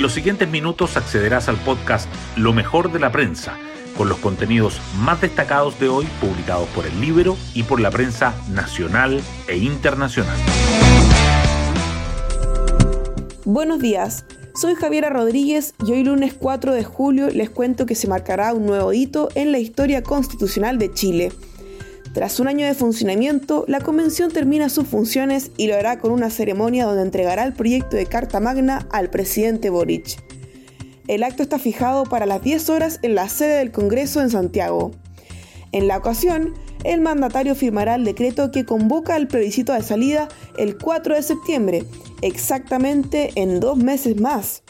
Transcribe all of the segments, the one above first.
En los siguientes minutos accederás al podcast Lo mejor de la prensa, con los contenidos más destacados de hoy publicados por el libro y por la prensa nacional e internacional. Buenos días, soy Javiera Rodríguez y hoy lunes 4 de julio les cuento que se marcará un nuevo hito en la historia constitucional de Chile. Tras un año de funcionamiento, la convención termina sus funciones y lo hará con una ceremonia donde entregará el proyecto de Carta Magna al presidente Boric. El acto está fijado para las 10 horas en la sede del Congreso en Santiago. En la ocasión, el mandatario firmará el decreto que convoca al plebiscito de salida el 4 de septiembre, exactamente en dos meses más.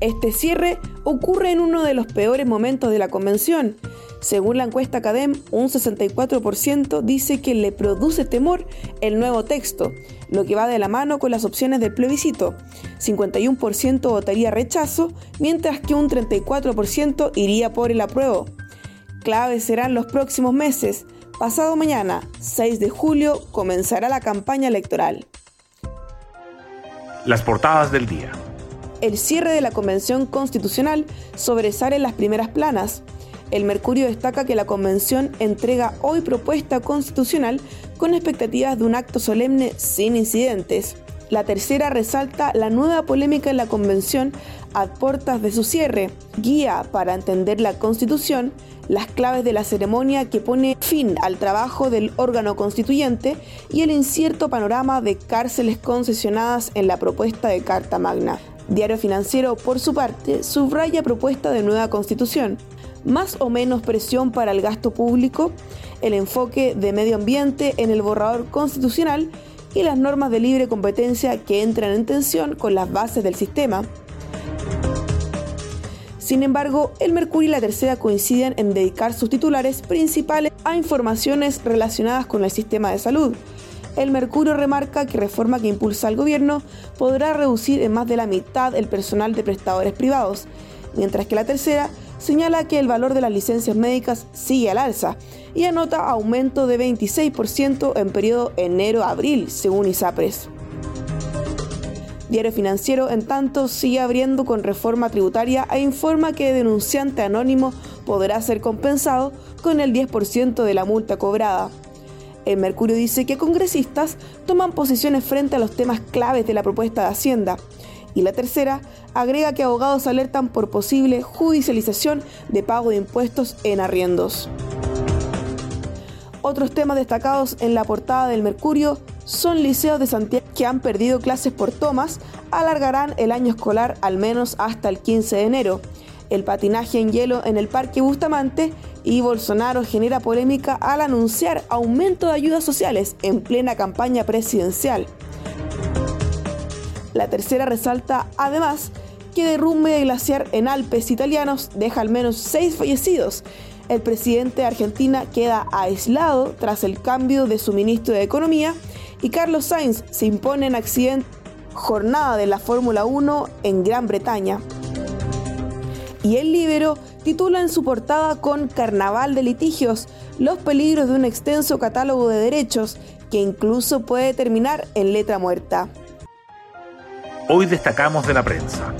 Este cierre ocurre en uno de los peores momentos de la convención, según la encuesta Academ, un 64% dice que le produce temor el nuevo texto, lo que va de la mano con las opciones del plebiscito. 51% votaría rechazo, mientras que un 34% iría por el apruebo. Claves serán los próximos meses. Pasado mañana, 6 de julio, comenzará la campaña electoral. Las portadas del día. El cierre de la Convención Constitucional sobresale en las primeras planas. El Mercurio destaca que la Convención entrega hoy propuesta constitucional con expectativas de un acto solemne sin incidentes. La tercera resalta la nueva polémica en la Convención a puertas de su cierre, guía para entender la Constitución, las claves de la ceremonia que pone fin al trabajo del órgano constituyente y el incierto panorama de cárceles concesionadas en la propuesta de Carta Magna. Diario Financiero, por su parte, subraya propuesta de nueva constitución más o menos presión para el gasto público, el enfoque de medio ambiente en el borrador constitucional y las normas de libre competencia que entran en tensión con las bases del sistema. Sin embargo, el Mercurio y la Tercera coinciden en dedicar sus titulares principales a informaciones relacionadas con el sistema de salud. El Mercurio remarca que reforma que impulsa el gobierno podrá reducir en más de la mitad el personal de prestadores privados, mientras que la tercera señala que el valor de las licencias médicas sigue al alza y anota aumento de 26% en periodo enero-abril, según ISAPRES. Diario Financiero, en tanto, sigue abriendo con reforma tributaria e informa que denunciante anónimo podrá ser compensado con el 10% de la multa cobrada. El Mercurio dice que congresistas toman posiciones frente a los temas claves de la propuesta de Hacienda y la tercera agrega que abogados alertan por posible judicialización de pago de impuestos en arriendos. Otros temas destacados en la portada del Mercurio son liceos de Santiago que han perdido clases por tomas, alargarán el año escolar al menos hasta el 15 de enero. El patinaje en hielo en el Parque Bustamante y Bolsonaro genera polémica al anunciar aumento de ayudas sociales en plena campaña presidencial. La tercera resalta, además, que derrumbe de glaciar en Alpes italianos deja al menos seis fallecidos. El presidente de Argentina queda aislado tras el cambio de su ministro de Economía y Carlos Sainz se impone en accidente jornada de la Fórmula 1 en Gran Bretaña. Y el Libero titula en su portada con Carnaval de litigios los peligros de un extenso catálogo de derechos que incluso puede terminar en letra muerta. Hoy destacamos de la prensa.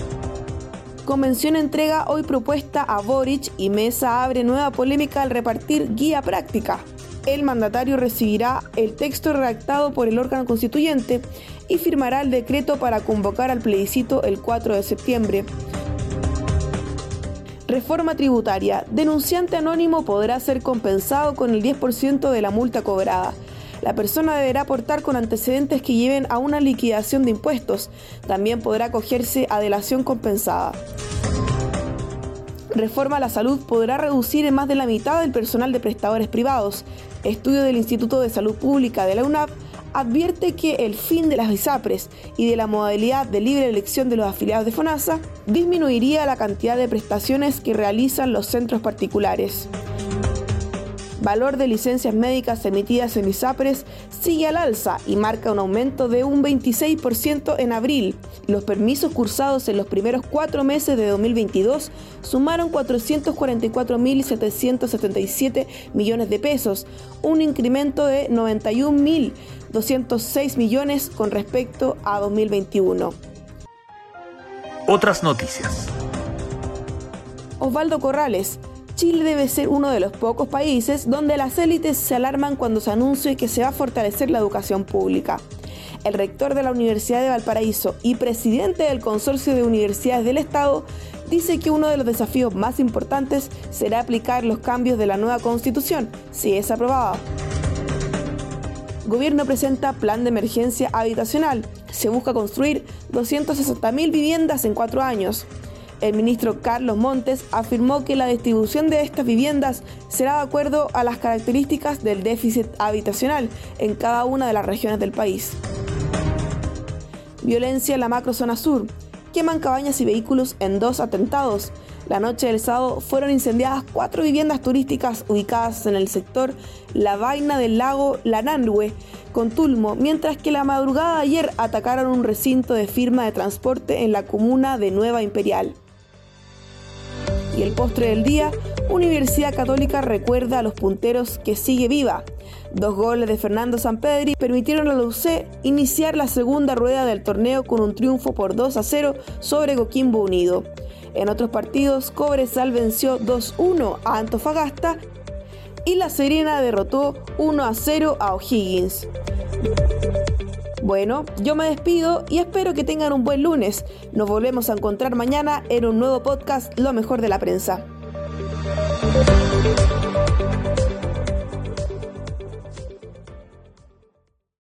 Convención entrega hoy propuesta a Boric y Mesa abre nueva polémica al repartir guía práctica. El mandatario recibirá el texto redactado por el órgano constituyente y firmará el decreto para convocar al plebiscito el 4 de septiembre. Reforma tributaria. Denunciante anónimo podrá ser compensado con el 10% de la multa cobrada. La persona deberá aportar con antecedentes que lleven a una liquidación de impuestos. También podrá acogerse a delación compensada. Reforma a la salud podrá reducir en más de la mitad el personal de prestadores privados. Estudio del Instituto de Salud Pública de la UNAP advierte que el fin de las ISAPRES y de la modalidad de libre elección de los afiliados de FONASA disminuiría la cantidad de prestaciones que realizan los centros particulares valor de licencias médicas emitidas en ISAPRES sigue al alza y marca un aumento de un 26% en abril. Los permisos cursados en los primeros cuatro meses de 2022 sumaron 444.777 millones de pesos, un incremento de 91.206 millones con respecto a 2021. otras noticias. Osvaldo Corrales. Chile debe ser uno de los pocos países donde las élites se alarman cuando se anuncia que se va a fortalecer la educación pública. El rector de la Universidad de Valparaíso y presidente del Consorcio de Universidades del Estado dice que uno de los desafíos más importantes será aplicar los cambios de la nueva constitución, si es aprobada. Gobierno presenta plan de emergencia habitacional. Se busca construir 260.000 viviendas en cuatro años. El ministro Carlos Montes afirmó que la distribución de estas viviendas será de acuerdo a las características del déficit habitacional en cada una de las regiones del país. Violencia en la macrozona sur. Queman cabañas y vehículos en dos atentados. La noche del sábado fueron incendiadas cuatro viviendas turísticas ubicadas en el sector La Vaina del Lago Lananhue, con Tulmo, mientras que la madrugada de ayer atacaron un recinto de firma de transporte en la comuna de Nueva Imperial. Y el postre del día, Universidad Católica recuerda a los punteros que sigue viva. Dos goles de Fernando Sampedri permitieron a la iniciar la segunda rueda del torneo con un triunfo por 2 a 0 sobre Coquimbo Unido. En otros partidos, Cobresal venció 2-1 a Antofagasta y La Serena derrotó 1 a 0 a O'Higgins. Bueno, yo me despido y espero que tengan un buen lunes. Nos volvemos a encontrar mañana en un nuevo podcast Lo mejor de la prensa.